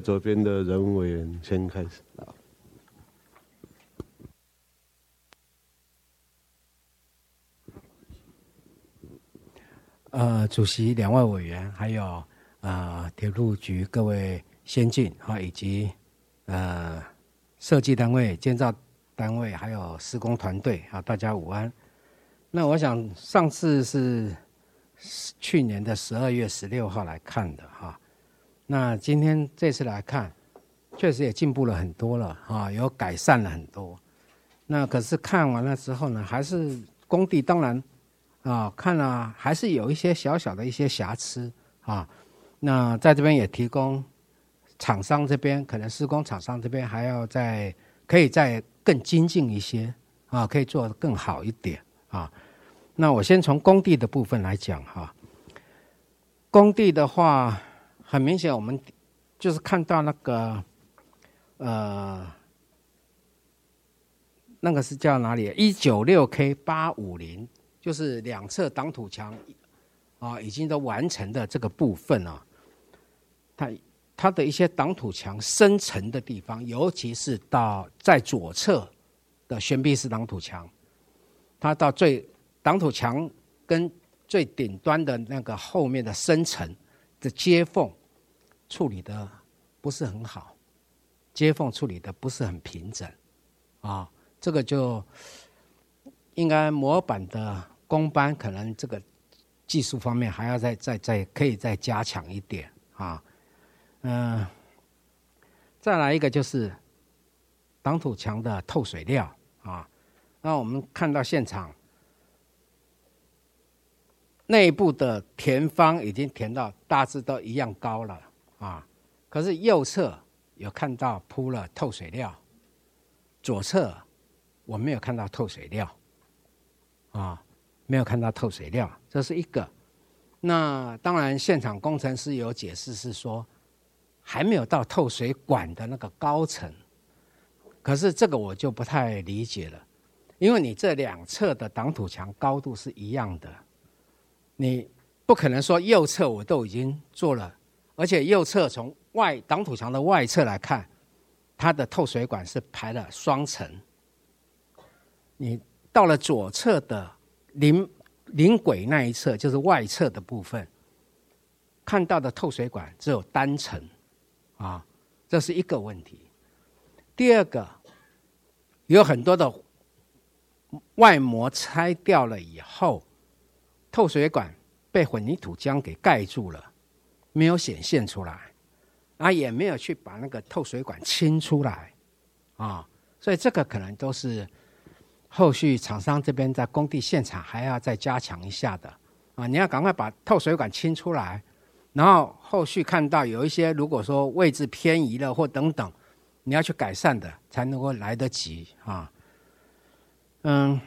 左边的人文委员先开始。呃，主席、两位委员，还有呃铁路局各位先进啊，以及呃设计单位、建造单位，还有施工团队啊，大家午安。那我想上次是去年的十二月十六号来看的哈，那今天这次来看，确实也进步了很多了啊，有改善了很多。那可是看完了之后呢，还是工地当然。啊，看了还是有一些小小的一些瑕疵啊。那在这边也提供厂商这边，可能施工厂商这边还要再可以再更精进一些啊，可以做得更好一点啊。那我先从工地的部分来讲哈。工地的话，很明显我们就是看到那个呃，那个是叫哪里？一九六 K 八五零。就是两侧挡土墙，啊，已经都完成的这个部分啊，它它的一些挡土墙深层的地方，尤其是到在左侧的悬臂式挡土墙，它到最挡土墙跟最顶端的那个后面的深层的接缝处理的不是很好，接缝处理的不是很平整，啊，这个就应该模板的。工班可能这个技术方面还要再再再可以再加强一点啊，嗯，再来一个就是挡土墙的透水料啊，那我们看到现场内部的填方已经填到大致都一样高了啊，可是右侧有看到铺了透水料，左侧我没有看到透水料啊。没有看到透水料，这是一个。那当然，现场工程师有解释是说，还没有到透水管的那个高层。可是这个我就不太理解了，因为你这两侧的挡土墙高度是一样的，你不可能说右侧我都已经做了，而且右侧从外挡土墙的外侧来看，它的透水管是排了双层。你到了左侧的。临临轨那一侧就是外侧的部分，看到的透水管只有单层，啊，这是一个问题。第二个，有很多的外膜拆掉了以后，透水管被混凝土浆给盖住了，没有显现出来，啊，也没有去把那个透水管清出来，啊，所以这个可能都是。后续厂商这边在工地现场还要再加强一下的啊！你要赶快把透水管清出来，然后后续看到有一些如果说位置偏移了或等等，你要去改善的才能够来得及啊。嗯，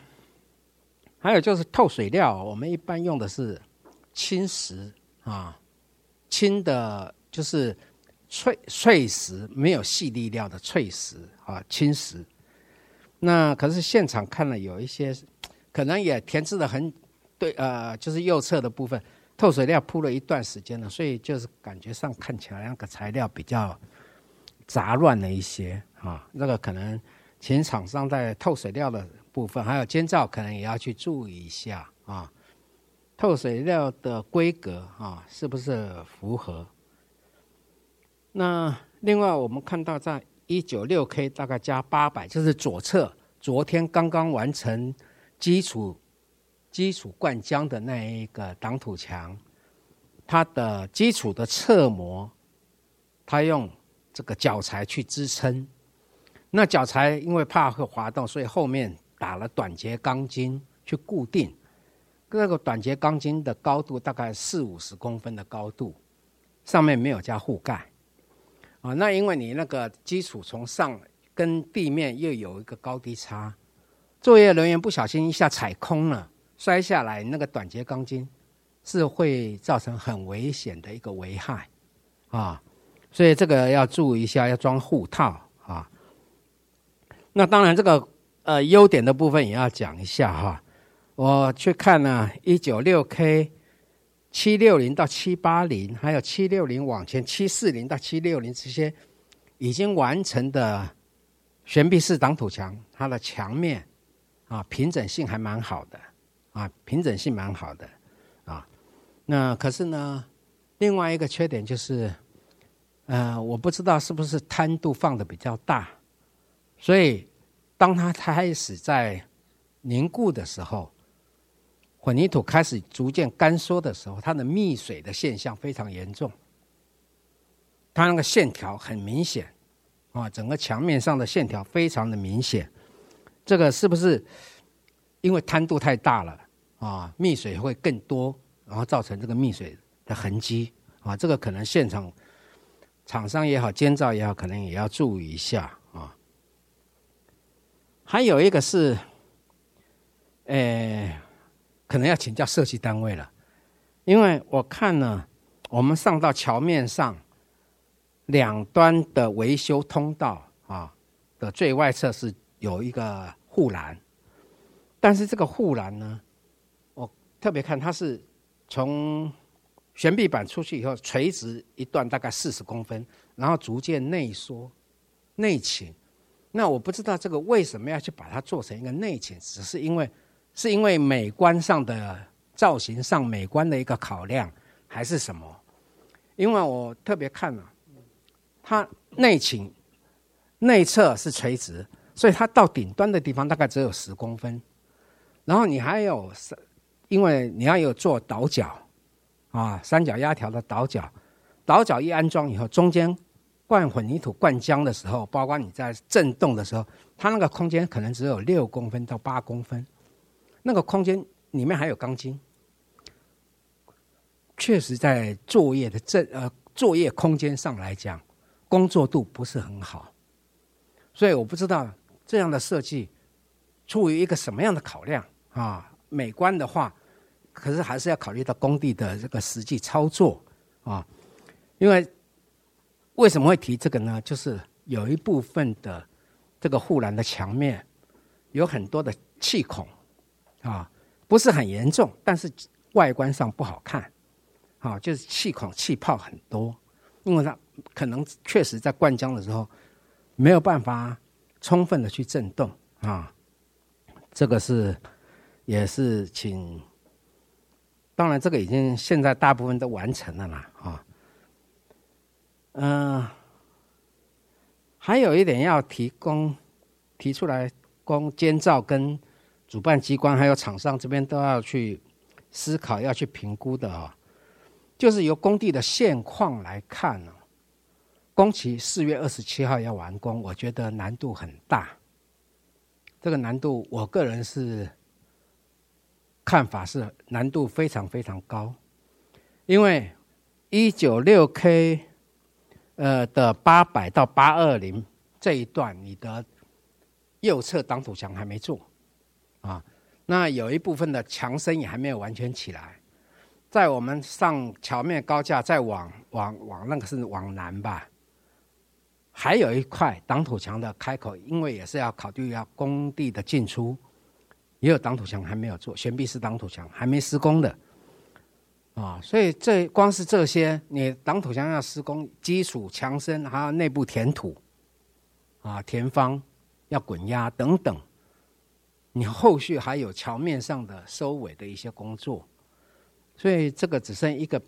还有就是透水料，我们一般用的是青石啊，轻的就是脆脆石，没有细粒料的脆石啊，青石。那可是现场看了有一些，可能也填制的很对，呃，就是右侧的部分透水料铺了一段时间了，所以就是感觉上看起来那个材料比较杂乱了一些啊。那个可能请厂商在透水料的部分，还有监造可能也要去注意一下啊。透水料的规格啊，是不是符合？那另外我们看到在。一九六 K 大概加八百，就是左侧昨天刚刚完成基础基础灌浆的那一个挡土墙，它的基础的侧膜，它用这个脚材去支撑。那脚材因为怕会滑动，所以后面打了短节钢筋去固定。那个短节钢筋的高度大概四五十公分的高度，上面没有加护盖。啊，那因为你那个基础从上跟地面又有一个高低差，作业人员不小心一下踩空了，摔下来，那个短节钢筋是会造成很危险的一个危害啊，所以这个要注意一下，要装护套啊。那当然，这个呃优点的部分也要讲一下哈。我去看了一九六 K 七六零到七八零，还有七六零往前七四零到七六零这些已经完成的悬臂式挡土墙，它的墙面啊平整性还蛮好的啊，平整性蛮好的啊。那可是呢，另外一个缺点就是，呃，我不知道是不是摊度放的比较大，所以当它开始在凝固的时候。混凝土开始逐渐干缩的时候，它的密水的现象非常严重。它那个线条很明显，啊，整个墙面上的线条非常的明显。这个是不是因为摊度太大了啊？密水会更多，然后造成这个密水的痕迹啊？这个可能现场厂商也好，监造也好，可能也要注意一下啊。还有一个是，诶。可能要请教设计单位了，因为我看呢，我们上到桥面上两端的维修通道啊的最外侧是有一个护栏，但是这个护栏呢，我特别看它是从悬臂板出去以后垂直一段大概四十公分，然后逐渐内缩内倾，那我不知道这个为什么要去把它做成一个内倾，只是因为。是因为美观上的造型上美观的一个考量，还是什么？因为我特别看了，它内倾内侧是垂直，所以它到顶端的地方大概只有十公分。然后你还有，因为你要有做倒角啊，三角压条的倒角，倒角一安装以后，中间灌混凝土灌浆的时候，包括你在震动的时候，它那个空间可能只有六公分到八公分。那个空间里面还有钢筋，确实在作业的这呃作业空间上来讲，工作度不是很好，所以我不知道这样的设计出于一个什么样的考量啊？美观的话，可是还是要考虑到工地的这个实际操作啊。因为为什么会提这个呢？就是有一部分的这个护栏的墙面有很多的气孔。啊，不是很严重，但是外观上不好看，啊，就是气孔气泡很多，因为它可能确实在灌浆的时候没有办法充分的去震动啊，这个是也是请，当然这个已经现在大部分都完成了啦啊，嗯，还有一点要提供提出来供监造跟。主办机关还有厂商这边都要去思考、要去评估的啊，就是由工地的现况来看呢，工期四月二十七号要完工，我觉得难度很大。这个难度，我个人是看法是难度非常非常高，因为一九六 K 呃的八百到八二零这一段，你的右侧挡土墙还没做。啊，那有一部分的墙身也还没有完全起来，在我们上桥面高架再往往往那个是往南吧，还有一块挡土墙的开口，因为也是要考虑要工地的进出，也有挡土墙还没有做，悬臂式挡土墙还没施工的，啊，所以这光是这些，你挡土墙要施工，基础墙身还有内部填土，啊，填方要滚压等等。你后续还有桥面上的收尾的一些工作，所以这个只剩一个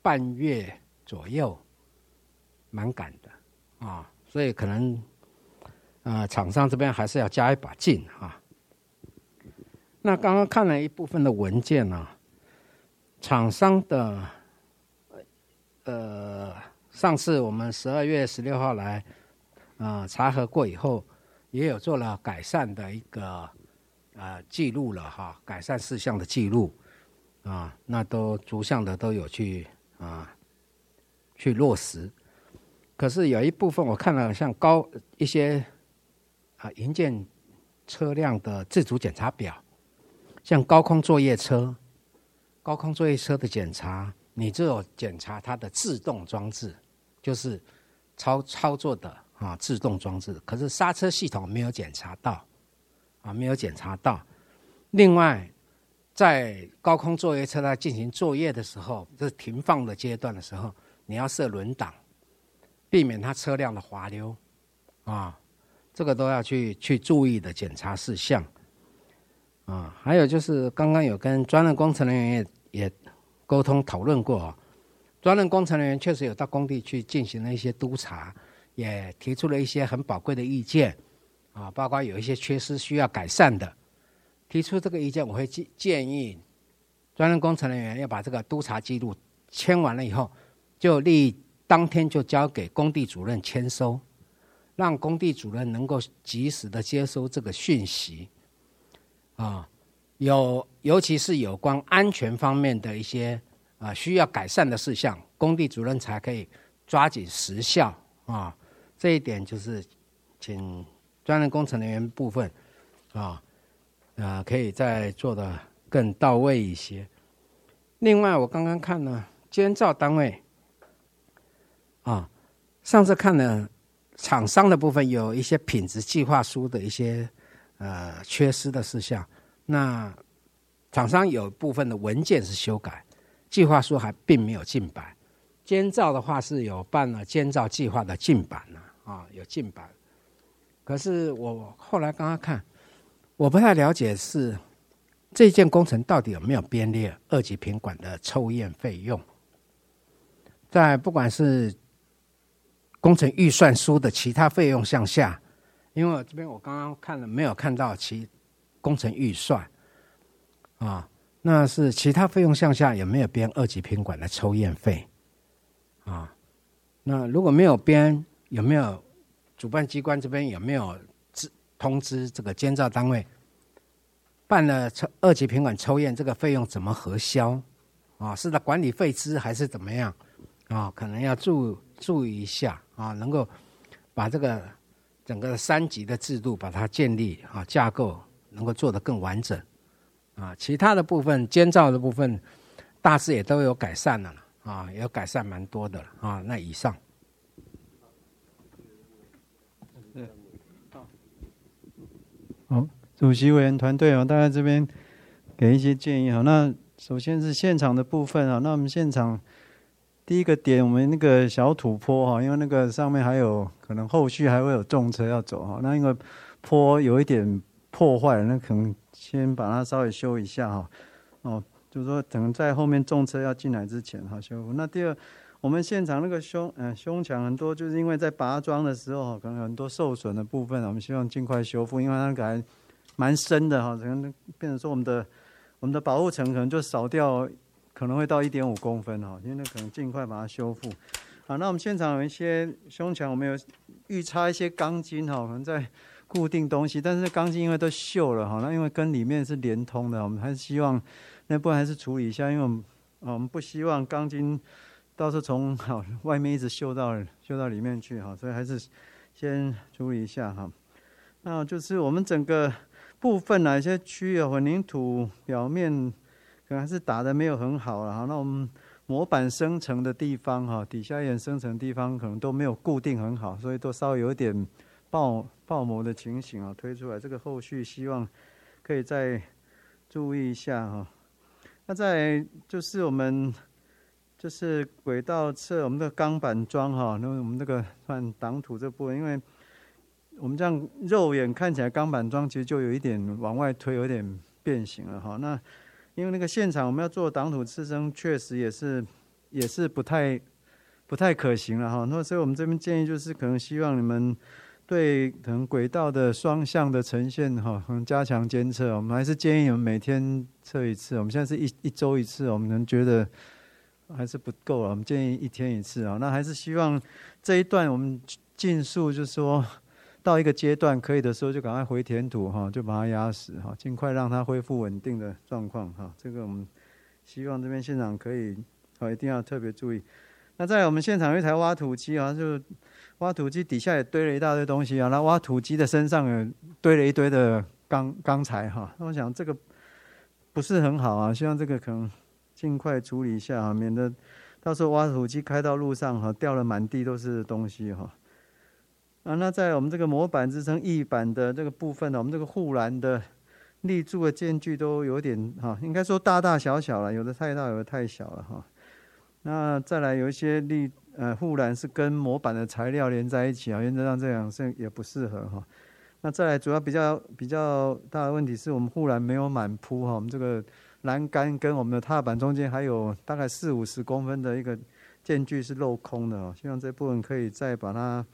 半月左右，蛮赶的啊，所以可能啊厂商这边还是要加一把劲啊。那刚刚看了一部分的文件呢，厂商的呃上次我们十二月十六号来啊查核过以后。也有做了改善的一个呃记录了哈，改善事项的记录啊，那都逐项的都有去啊去落实。可是有一部分我看了，像高一些啊营建车辆的自主检查表，像高空作业车，高空作业车的检查，你只有检查它的自动装置，就是操操作的。啊，自动装置，可是刹车系统没有检查到，啊，没有检查到。另外，在高空作业车在进行作业的时候，就是停放的阶段的时候，你要设轮挡，避免它车辆的滑溜，啊，这个都要去去注意的检查事项。啊，还有就是刚刚有跟专任工程人员也也沟通讨论过，专任工程人员确实有到工地去进行了一些督查，也提出了一些很宝贵的意见，啊，包括有一些缺失需要改善的，提出这个意见，我会建建议专任工程人员要把这个督查记录签完了以后，就立当天就交给工地主任签收，让工地主任能够及时的接收这个讯息。啊，有尤其是有关安全方面的一些啊需要改善的事项，工地主任才可以抓紧时效啊。这一点就是请专任工程人员部分啊啊可以再做的更到位一些。另外，我刚刚看了监造单位啊，上次看了厂商的部分有一些品质计划书的一些。呃，缺失的事项，那厂商有部分的文件是修改，计划书还并没有进版。监造的话是有办了监造计划的进版了啊，啊有进版。可是我后来刚刚看，我不太了解是这件工程到底有没有编列二级品管的抽验费用，在不管是工程预算书的其他费用项下。因为我这边我刚刚看了，没有看到其工程预算啊，那是其他费用项下有没有编二级品管的抽验费啊？那如果没有编，有没有主办机关这边有没有知通知这个监造单位办了抽二级品管抽验这个费用怎么核销啊？是的管理费支还是怎么样啊？可能要注注意一下啊，能够把这个。整个三级的制度把它建立啊，架构能够做得更完整啊，其他的部分监造的部分大致也都有改善了啊，有改善蛮多的了啊。那以上，好，主席委员团队啊，大家这边给一些建议哈。那首先是现场的部分啊，那我们现场。第一个点，我们那个小土坡哈，因为那个上面还有可能后续还会有重车要走哈，那因为坡有一点破坏，那可能先把它稍微修一下哈。哦，就是说可能在后面重车要进来之前哈修复。那第二，我们现场那个胸嗯胸墙很多，就是因为在拔桩的时候可能很多受损的部分，我们希望尽快修复，因为那个还蛮深的哈，可能变成说我们的我们的保护层可能就少掉。可能会到一点五公分哈，因为那可能尽快把它修复。好，那我们现场有一些胸墙，我们有预插一些钢筋哈，可能在固定东西，但是钢筋因为都锈了哈，那因为跟里面是连通的，我们还是希望那部分还是处理一下，因为我们我们不希望钢筋到时候从好外面一直锈到锈到里面去哈，所以还是先处理一下哈。那就是我们整个部分哪些区域混凝土表面。可能还是打的没有很好了哈，那我们模板生成的地方哈，底下眼生成地方可能都没有固定很好，所以都稍微有点爆爆模的情形啊，推出来这个后续希望可以再注意一下哈。那在就是我们就是轨道侧我们的钢板桩哈，那我们这个算挡土这部分，因为我们这样肉眼看起来钢板桩其实就有一点往外推，有点变形了哈，那。因为那个现场我们要做挡土支撑，确实也是也是不太不太可行了哈。那所以我们这边建议就是，可能希望你们对可能轨道的双向的呈现哈，可能加强监测。我们还是建议你们每天测一次。我们现在是一一周一次，我们能觉得还是不够了。我们建议一天一次啊。那还是希望这一段我们尽速就是说。到一个阶段可以的时候，就赶快回填土哈，就把它压实哈，尽快让它恢复稳定的状况哈。这个我们希望这边现场可以，啊，一定要特别注意。那在我们现场有一台挖土机啊，就挖土机底下也堆了一大堆东西啊。那挖土机的身上也堆了一堆的钢钢材哈。那我想这个不是很好啊，希望这个可能尽快处理一下啊，免得到时候挖土机开到路上哈，掉了满地都是东西哈。啊，那在我们这个模板支撑翼板的这个部分呢，我们这个护栏的立柱的间距都有点哈，应该说大大小小了，有的太大，有的太小了哈。那再来有一些立呃护栏是跟模板的材料连在一起啊，原则上这样是也不适合哈。那再来主要比较比较大的问题是我们护栏没有满铺哈，我们这个栏杆跟我们的踏板中间还有大概四五十公分的一个间距是镂空的哦，希望这部分可以再把它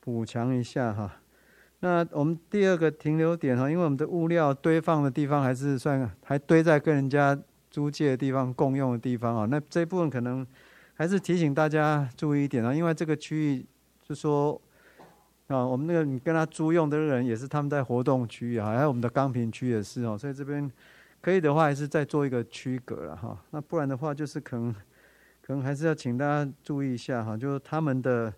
补强一下哈。那我们第二个停留点哈，因为我们的物料堆放的地方还是算还堆在跟人家租借的地方共用的地方啊，那这部分可能还是提醒大家注意一点啊，因为这个区域就说啊，我们那个你跟他租用的人也是他们在活动区域啊，还有我们的钢瓶区也是哦，所以这边可以的话还是再做一个区隔了哈，那不然的话就是可能 可能还是要请大家注意一下哈，就是他们的。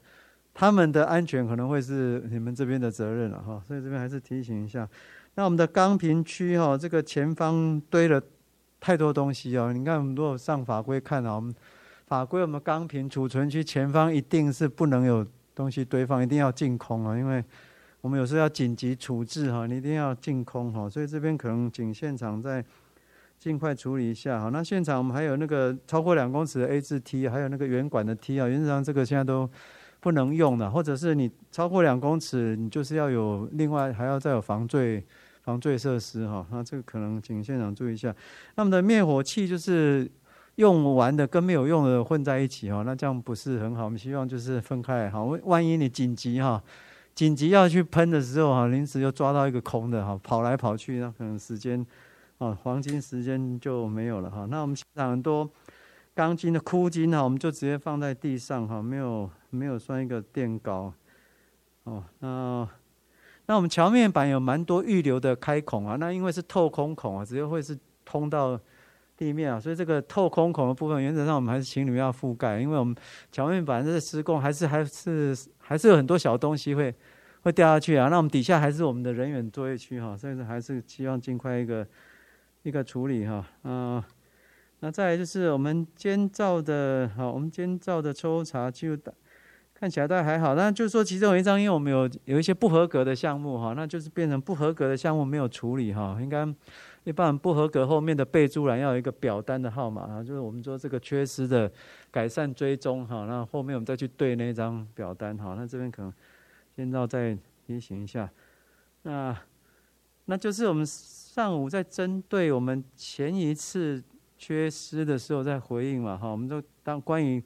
他们的安全可能会是你们这边的责任了哈，所以这边还是提醒一下。那我们的钢瓶区哈，这个前方堆了太多东西哦。你看，我们如果上法规看啊，我们法规我们钢瓶储存区前方一定是不能有东西堆放，一定要净空啊，因为我们有时候要紧急处置哈，你一定要净空哈。所以这边可能请现场再尽快处理一下哈。那现场我们还有那个超过两公尺的 A 字梯，还有那个圆管的梯啊，原则上这个现在都。不能用的，或者是你超过两公尺，你就是要有另外还要再有防坠防坠设施哈。那这个可能请现场注意一下。那么的灭火器就是用完的跟没有用的混在一起哈，那这样不是很好。我们希望就是分开好，万一你紧急哈，紧急要去喷的时候哈，临时又抓到一个空的哈，跑来跑去，那可能时间啊黄金时间就没有了哈。那我们现场很多。钢筋的箍筋哈，我们就直接放在地上哈，没有没有算一个垫高哦。那那我们桥面板有蛮多预留的开孔啊，那因为是透空孔啊，直接会是通到地面啊，所以这个透空孔的部分，原则上我们还是请你们要覆盖，因为我们桥面板这个施工还是还是还是有很多小东西会会掉下去啊。那我们底下还是我们的人员作业区哈，所以说还是希望尽快一个一个处理哈，嗯。那再来就是我们监造的，好，我们监造的抽查就看起来都还好。那就是说，其中有一张，因为我们有有一些不合格的项目哈，那就是变成不合格的项目没有处理哈。应该一般不合格后面的备注栏要有一个表单的号码啊，就是我们说这个缺失的改善追踪哈。那后面我们再去对那张表单哈。那这边可能监造再提醒一下。那那就是我们上午在针对我们前一次。缺失的时候再回应嘛，哈，我们就当关于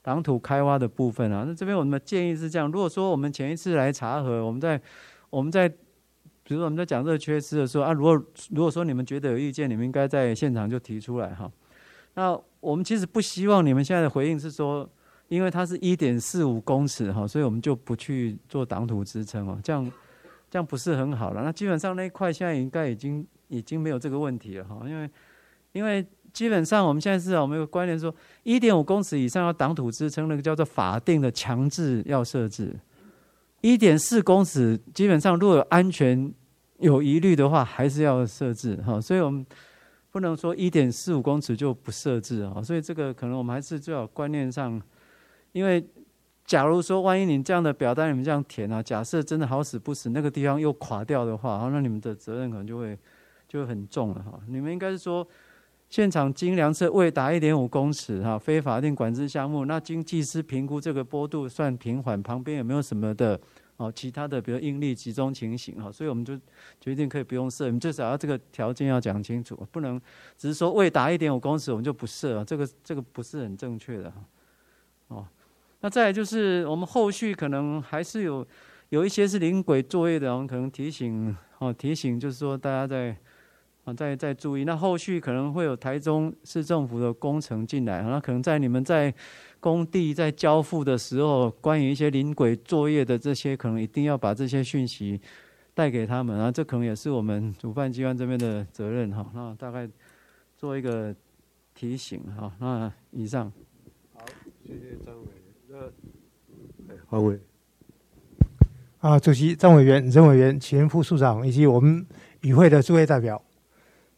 挡土开挖的部分啊，那这边我们的建议是这样：如果说我们前一次来查核，我们在我们在比如说我们在讲这个缺失的时候啊，如果如果说你们觉得有意见，你们应该在现场就提出来哈。那我们其实不希望你们现在的回应是说，因为它是一点四五公尺哈，所以我们就不去做挡土支撑哦，这样这样不是很好了。那基本上那一块现在应该已经已经没有这个问题了哈，因为因为。基本上我们现在是我们有个观念说，一点五公尺以上要挡土支撑，那个叫做法定的强制要设置。一点四公尺基本上如果有安全有疑虑的话，还是要设置哈。所以我们不能说一点四五公尺就不设置啊。所以这个可能我们还是最好观念上，因为假如说万一你这样的表单你们这样填啊，假设真的好死不死那个地方又垮掉的话，那你们的责任可能就会就会很重了哈。你们应该是说。现场经量测未达一点五公尺，哈，非法定管制项目。那经技师评估这个坡度算平缓，旁边有没有什么的哦？其他的，比如应力集中情形，哈，所以我们就决定可以不用设。你至少要这个条件要讲清楚，不能只是说未达一点五公尺我们就不设，这个这个不是很正确的，哈。哦，那再就是我们后续可能还是有有一些是临轨作业的，我们可能提醒哦，提醒就是说大家在。啊，再再注意，那后续可能会有台中市政府的工程进来，那可能在你们在工地在交付的时候，关于一些临轨作业的这些，可能一定要把这些讯息带给他们啊，这可能也是我们主办机关这边的责任哈。那大概做一个提醒哈。那以上，好，谢谢张委员。那黄委，啊，主席张委员、任委员、前副处长以及我们与会的诸位代表。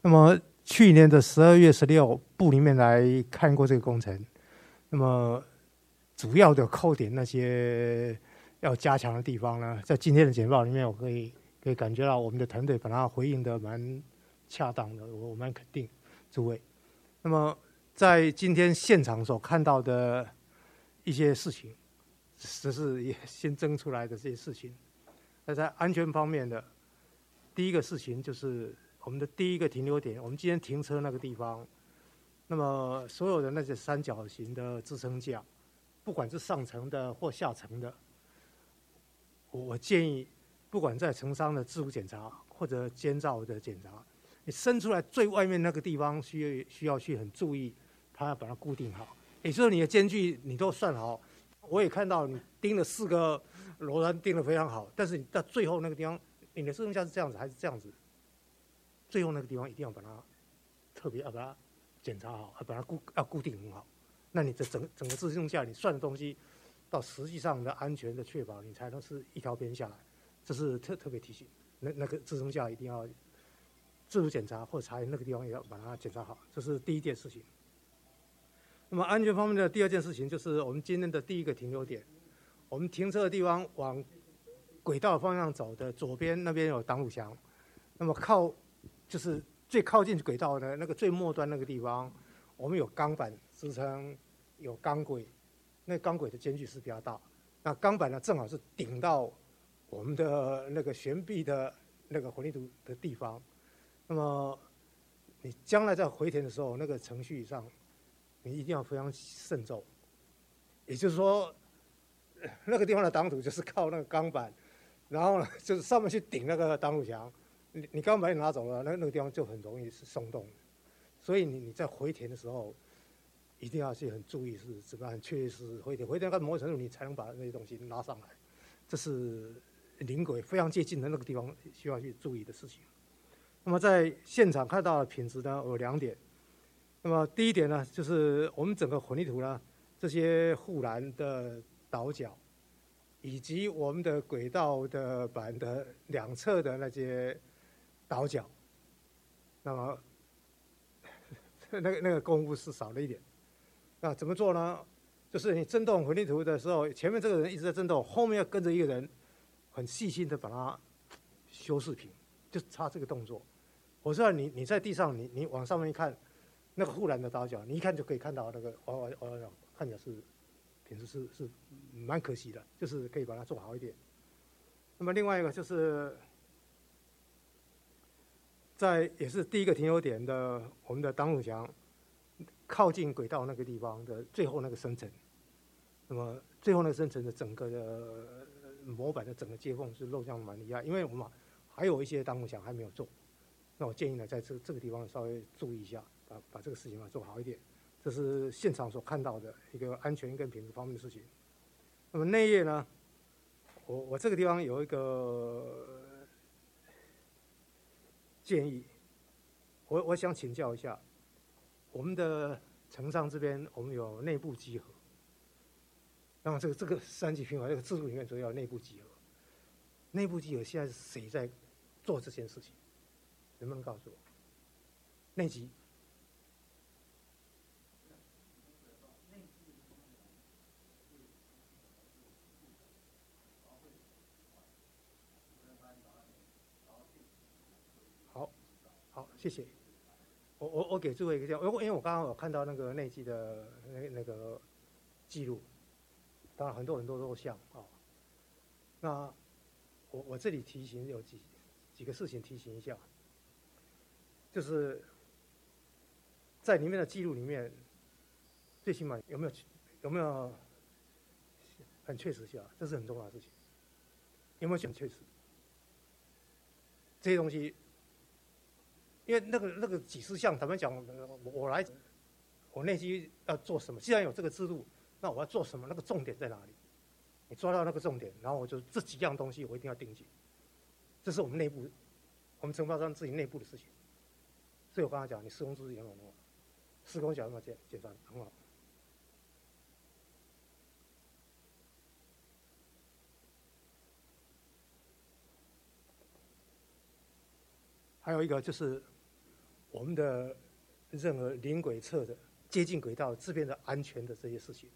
那么去年的十二月十六，部里面来看过这个工程。那么主要的扣点那些要加强的地方呢，在今天的简报里面，我可以可以感觉到我们的团队把它回应的蛮恰当的，我我蛮肯定诸位。那么在今天现场所看到的一些事情，这是也新增出来的这些事情。那在安全方面的第一个事情就是我们的第一个停留点，我们今天停车那个地方，那么所有的那些三角形的支撑架，不管是上层的或下层的，我我建议，不管在承商的自主检查或者监造的检查，你伸出来最外面那个地方需要需要去很注意，它要把它固定好。也就是你的间距你都算好，我也看到你钉了四个。螺栓钉的非常好，但是你到最后那个地方，你的支撑架是这样子还是这样子？最后那个地方一定要把它特别要把它检查好，把它固要固定很好。那你的整整个支撑架你算的东西，到实际上的安全的确保，你才能是一条边下来。这是特特别提醒，那那个支撑架一定要自主检查或者查那个地方也要把它检查好，这是第一件事情。那么安全方面的第二件事情就是我们今天的第一个停留点。我们停车的地方往轨道方向走的左边那边有挡土墙，那么靠就是最靠近轨道的那个最末端那个地方，我们有钢板支撑，有钢轨，那钢轨的间距是比较大，那钢板呢正好是顶到我们的那个悬臂的那个混凝土的地方，那么你将来在回填的时候，那个程序上你一定要非常慎重，也就是说。那个地方的挡土就是靠那个钢板，然后呢，就是上面去顶那个挡土墙。你你刚把你拿走了，那那个地方就很容易是松动。所以你你在回填的时候，一定要去很注意是怎么样，确实回填回填到某种程度，你才能把那些东西拉上来。这是临轨非常接近的那个地方需要去注意的事情。那么在现场看到的品质呢有两点。那么第一点呢，就是我们整个混凝土呢，这些护栏的。倒角，以及我们的轨道的板的两侧的那些倒角，那么 那个那个功夫是少了一点。那怎么做呢？就是你震动混凝土的时候，前面这个人一直在震动，后面要跟着一个人很细心的把它修饰平，就差这个动作。我知道你你在地上，你你往上面一看，那个护栏的倒角，你一看就可以看到那个，我我我看起来是。平时是是蛮可惜的，就是可以把它做好一点。那么另外一个就是在也是第一个停留点的我们的挡土墙靠近轨道那个地方的最后那个深层，那么最后那个深层的整个的模板的整个接缝是漏降蛮厉害，因为我们还有一些挡土墙还没有做，那我建议呢在这这个地方稍微注意一下，把把这个事情啊做好一点。这是现场所看到的一个安全跟品质方面的事情。那么内页呢？我我这个地方有一个建议，我我想请教一下，我们的城上这边我们有内部集合，那么这个这个三级平台这个制度里面主要内部集合，内部集合现在是谁在做这件事情？能不能告诉我？内集。谢谢，我我我给诸位一个这样，因为因为我刚刚有看到那个内机的那那个记录，当然很多很多都像啊。那我我这里提醒有几几个事情提醒一下，就是在里面的记录里面，最起码有没有有没有很确实性啊，这是很重要的事情，有没有讲确实？这些东西。因为那个那个几十项，他们讲我我来，我内机要做什么？既然有这个制度，那我要做什么？那个重点在哪里？你抓到那个重点，然后我就这几样东西我一定要盯紧。这是我们内部，我们承包商自己内部的事情。所以我刚才讲，你施工资也很好，施工讲那么简简单很好。还有一个就是。我们的任何临轨测的接近轨道这边的安全的这些事情，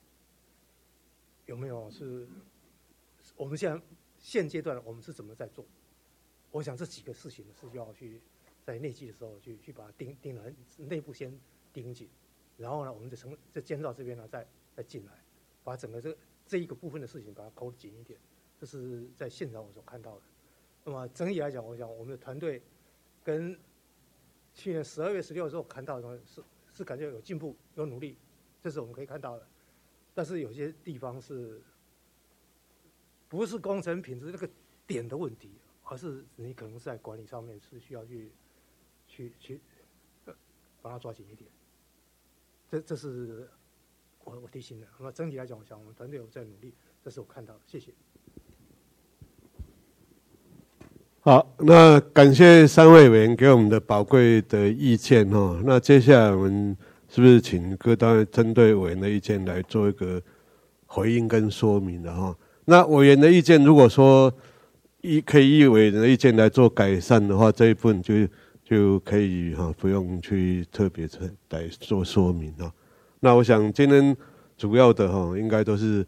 有没有是？我们现在现阶段我们是怎么在做？我想这几个事情是要去在内季的时候去去把它盯盯了，内部先盯紧，然后呢，我们在从在建造这边呢再再进来，把整个这这一个部分的事情把它抠紧一点。这是在现场我所看到的。那么整体来讲，我想我们的团队跟去年十二月十六的时候看到的东西是是感觉有进步、有努力，这是我们可以看到的。但是有些地方是不是工程品质那个点的问题，而是你可能在管理上面是需要去去去把它抓紧一点。这这是我我提醒的。那么整体来讲，我想我们团队有在努力，这是我看到的。谢谢。好，那感谢三位委员给我们的宝贵的意见哈。那接下来我们是不是请各单位针对委员的意见来做一个回应跟说明的哈？那委员的意见，如果说一可以以委员的意见来做改善的话，这一部分就就可以哈，不用去特别来做说明了。那我想今天主要的哈，应该都是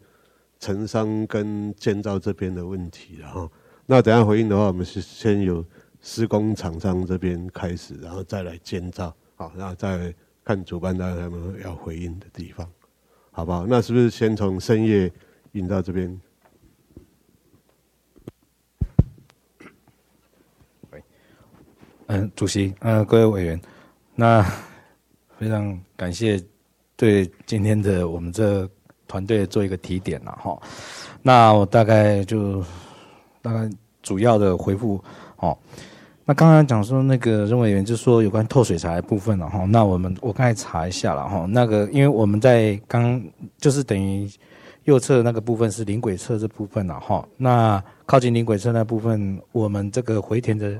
城商跟建造这边的问题了哈。那等下回应的话，我们是先由施工厂商这边开始，然后再来建造，好，然后再看主办单位他们要回应的地方，好不好？那是不是先从深夜引到这边？嗯，主席，嗯，各位委员，那非常感谢对今天的我们这团队做一个提点了哈。那我大概就。大概主要的回复哦，那刚刚讲说那个任委员就说有关透水材部分了哈，那我们我刚才查一下了哈，那个因为我们在刚就是等于右侧那个部分是临轨侧这部分了哈，那靠近临轨侧那部分，我们这个回填的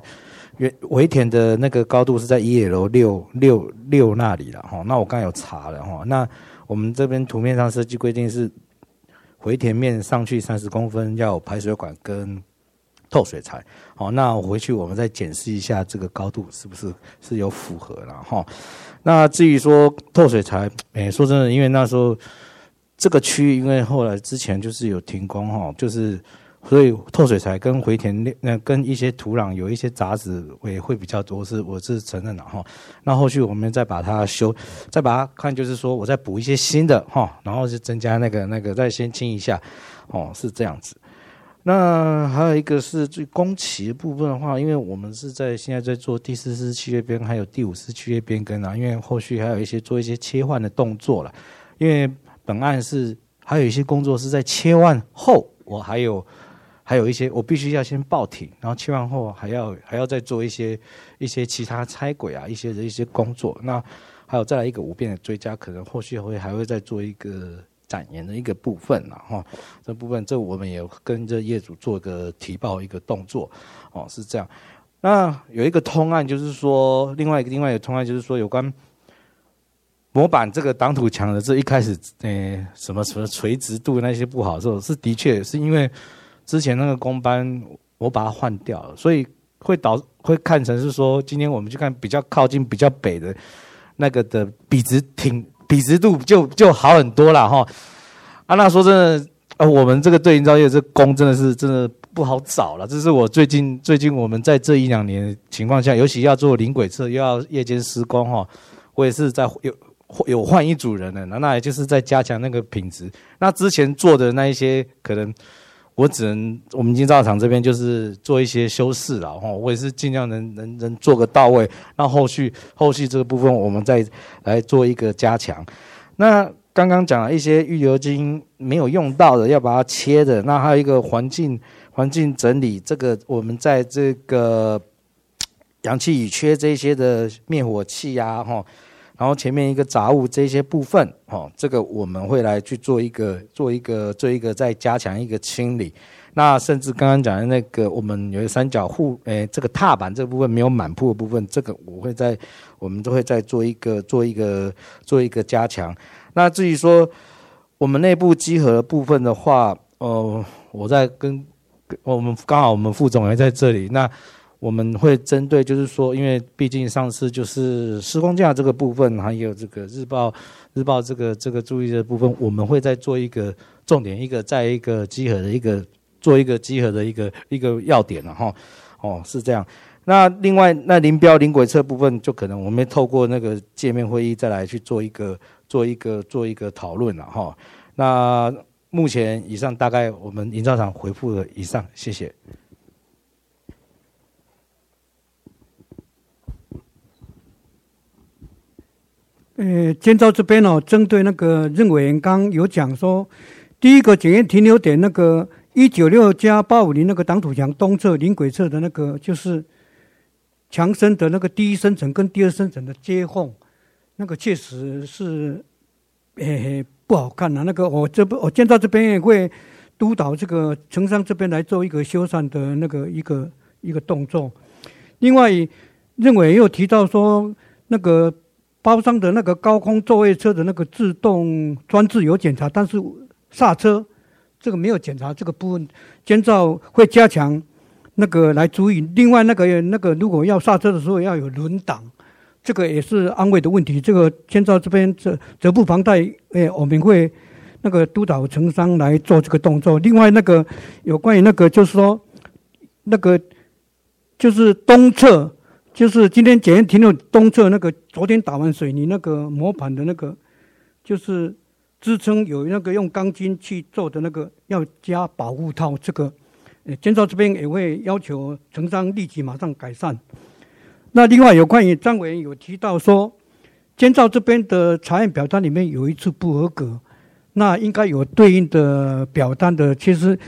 原回填的那个高度是在一楼六六六那里了哈，那我刚才有查了哈，那我们这边图面上设计规定是回填面上去三十公分要有排水管跟透水材，好，那我回去我们再检视一下这个高度是不是是有符合了哈。那至于说透水材，诶，说真的，因为那时候这个区域，因为后来之前就是有停工哈，就是所以透水材跟回填那跟一些土壤有一些杂质也会比较多，是我是承认的哈。那后续我们再把它修，再把它看，就是说我再补一些新的哈，然后就增加那个那个再先清一下，哦，是这样子。那还有一个是最工期的部分的话，因为我们是在现在在做第四次契约编，还有第五次契约变更啊，因为后续还有一些做一些切换的动作了。因为本案是还有一些工作是在切换后，我还有还有一些我必须要先报停，然后切换后还要还要再做一些一些其他拆轨啊一些的一些工作。那还有再来一个五变的追加，可能后续会还会再做一个。展延的一个部分了哈，这部分这我们也跟着业主做个提报一个动作哦，是这样。那有一个通案，就是说另外一个另外一个通案，就是说有关模板这个挡土墙的这一开始，诶什么什么垂直度那些不好的时候，是的确是因为之前那个工班我把它换掉了，所以会导会看成是说今天我们去看比较靠近比较北的那个的笔直挺。笔直度就就好很多了哈，啊，那说真的，呃，我们这个对营造业这工真的是真的不好找了。这是我最近最近我们在这一两年情况下，尤其要做临轨测，又要夜间施工哈，我也是在有有换一组人呢，那那也就是在加强那个品质。那之前做的那一些可能。我只能，我们金造厂这边就是做一些修饰了哈，我也是尽量能能能做个到位。那后续后续这个部分，我们再来做一个加强。那刚刚讲了一些预留金没有用到的，要把它切的。那还有一个环境环境整理，这个我们在这个氧气乙炔这些的灭火器呀，哈。然后前面一个杂物这些部分，哦，这个我们会来去做一个做一个做一个再加强一个清理。那甚至刚刚讲的那个，我们有三角护，诶，这个踏板这部分没有满铺的部分，这个我会在我们都会再做一个做一个做一个加强。那至于说我们内部集合的部分的话，呃，我在跟我们刚好我们副总也在这里，那。我们会针对，就是说，因为毕竟上次就是施工价这个部分，还有这个日报日报这个这个注意的部分，我们会再做一个重点，一个在一个集合的一个做一个集合的一个一个要点了哈。哦，是这样。那另外，那林标林轨测部分，就可能我们透过那个界面会议再来去做一个做一个做一个讨论了哈。那目前以上大概我们营造厂回复了以上，谢谢。呃，建造这边哦，针对那个任委员刚有讲说，第一个检验停留点那个一九六加八五零那个挡土墙东侧临轨侧的那个就是。墙身的那个第一深层跟第二深层的接缝，那个确实是，诶不好看呐。那个我这不我建造这边也会督导这个承商这边来做一个修缮的那个一个一个动作。另外，认为又提到说，那个包商的那个高空作业车的那个自动装置有检查，但是刹车这个没有检查这个部分，建造会加强。那个来注意，另外那个那个，如果要刹车的时候要有轮挡，这个也是安慰的问题。这个建造这边责责不旁贷，哎，我们会那个督导承商来做这个动作。另外那个有关于那个就是说，那个就是东侧，就是今天检验停留东侧那个昨天打完水泥那个磨盘的那个，就是支撑有那个用钢筋去做的那个要加保护套这个。呃建造这边也会要求承商立即马上改善。那另外有关于张委员有提到说，建造这边的查验表单里面有一次不合格，那应该有对应的表单的。其实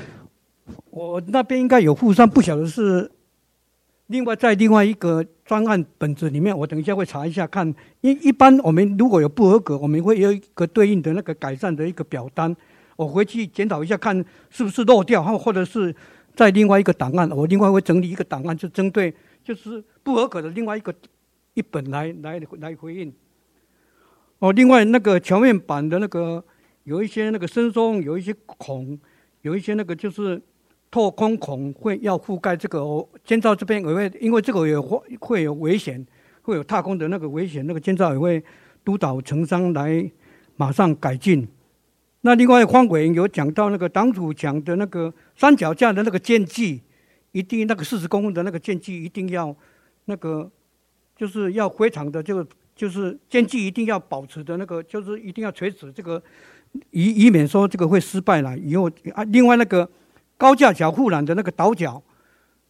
我那边应该有附上，不晓得是另外在另外一个专案本子里面，我等一下会查一下看。一一般我们如果有不合格，我们会有一个对应的那个改善的一个表单，我回去检讨一下看是不是漏掉，或或者是。在另外一个档案，我另外会整理一个档案，就针对就是不合格的另外一个一本来来来回应。哦，另外那个桥面板的那个有一些那个伸松，有一些孔，有一些那个就是透空孔会要覆盖这个哦。建造这边也会因为这个有会会有危险，会有踏空的那个危险，那个建造也会督导承商来马上改进。那另外方委员有讲到那个挡土墙的那个三脚架的那个间距，一定那个四十公分的那个间距一定要那个就是要非常的就就是间距一定要保持的那个就是一定要垂直这个以以免说这个会失败了以后啊。另外那个高架桥护栏的那个倒角，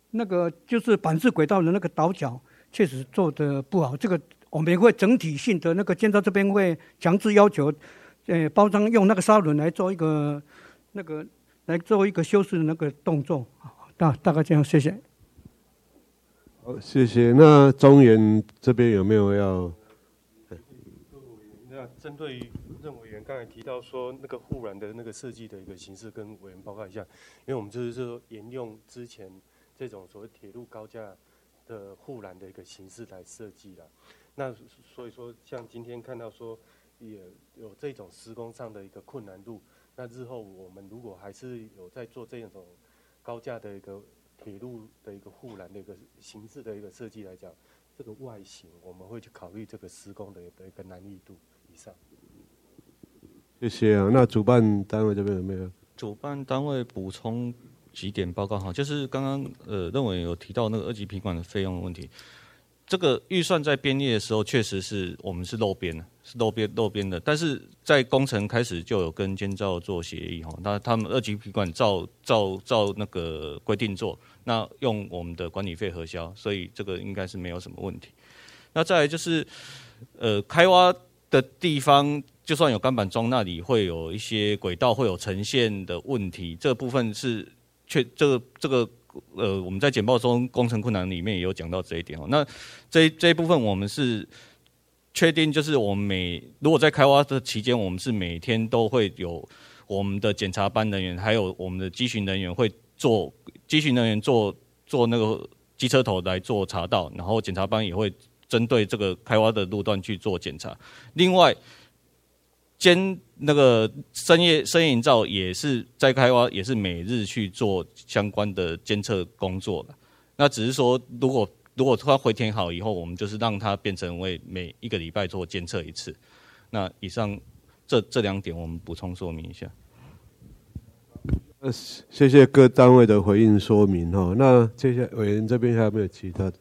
那个就是板式轨道的那个倒角确实做的不好，这个我们会整体性的那个建造这边会强制要求。呃，包装用那个砂轮来做一个那个来做一个修饰的那个动作，大大概这样，谢谢。好，谢谢。那中原这边有没有要？那针对任委员刚才提到说那个护栏的那个设计的一个形式，跟委员报告一下，因为我们就是说沿用之前这种所谓铁路高架的护栏的一个形式来设计的。那所以说，像今天看到说。也有这种施工上的一个困难度。那日后我们如果还是有在做这种高架的一个铁路的一个护栏的一个形式的一个设计来讲，这个外形我们会去考虑这个施工的的一个难易度以上。谢谢啊。那主办单位这边有没有？主办单位补充几点报告哈，就是刚刚呃认为有提到那个二级品管的费用的问题。这个预算在编列的时候，确实是我们是漏编的，是漏编漏编的。但是在工程开始就有跟监造做协议哈，那他们二级品管照照照那个规定做，那用我们的管理费核销，所以这个应该是没有什么问题。那再来就是，呃，开挖的地方，就算有钢板桩，那里会有一些轨道会有呈现的问题，这部分是确这个这个。呃，我们在简报中工程困难里面也有讲到这一点哦。那这这一部分我们是确定，就是我们每如果在开挖的期间，我们是每天都会有我们的检查班人员，还有我们的机巡人员会做机巡人员做做那个机车头来做查道，然后检查班也会针对这个开挖的路段去做检查。另外，监那个深夜深夜营造也是在开挖，也是每日去做相关的监测工作的。那只是说，如果如果它回填好以后，我们就是让它变成为每一个礼拜做监测一次。那以上这这两点，我们补充说明一下。呃，谢谢各单位的回应说明哈。那接下来委员这边还有没有其他的？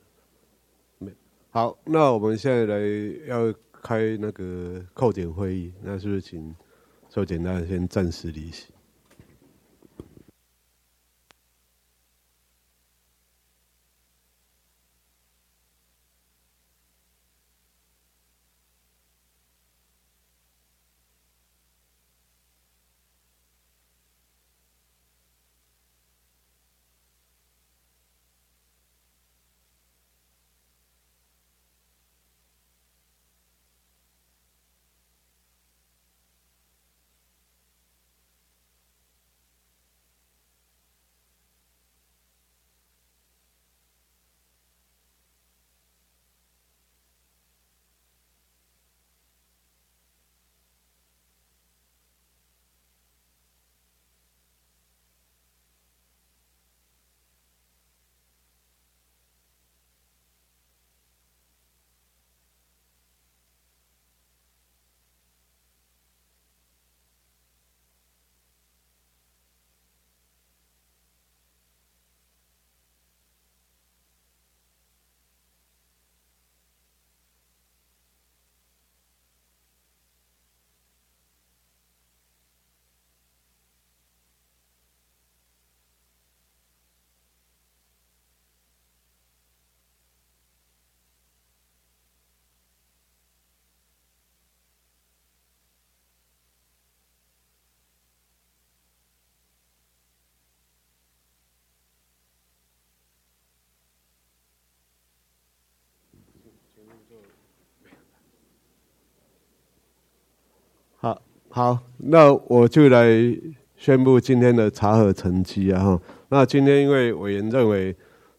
好，那我们现在来要开那个扣点会议，那是不是请周简单先暂时离席？好，好，那我就来宣布今天的查核成绩啊哈。那今天因为委员认为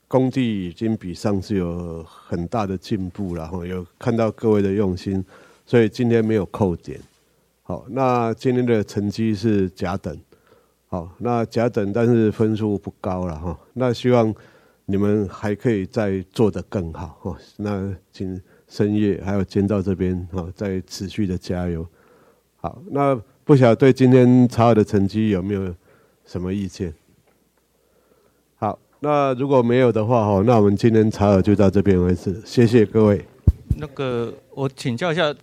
工地已经比上次有很大的进步了哈，有看到各位的用心，所以今天没有扣点。好，那今天的成绩是甲等。好，那甲等，但是分数不高了哈。那希望你们还可以再做得更好哈。那请深夜还有监造这边哈，再持续的加油。好，那不晓得对今天查尔的成绩有没有什么意见？好，那如果没有的话，哈，那我们今天查尔就到这边为止，谢谢各位。那个，我请教一下，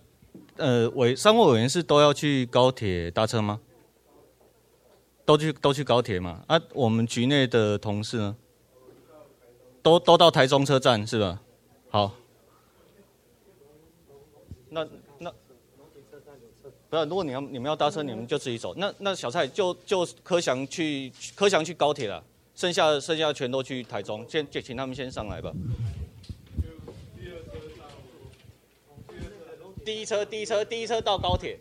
呃，委三位委员是都要去高铁搭车吗？都去都去高铁嘛？啊，我们局内的同事呢？都都到台中车站是吧？好，那。不要，如果你要你们要搭车，你们就自己走。那那小蔡就就柯翔去柯翔去高铁了，剩下剩下全都去台中，先就请他们先上来吧。第一车第一车第一车到高铁。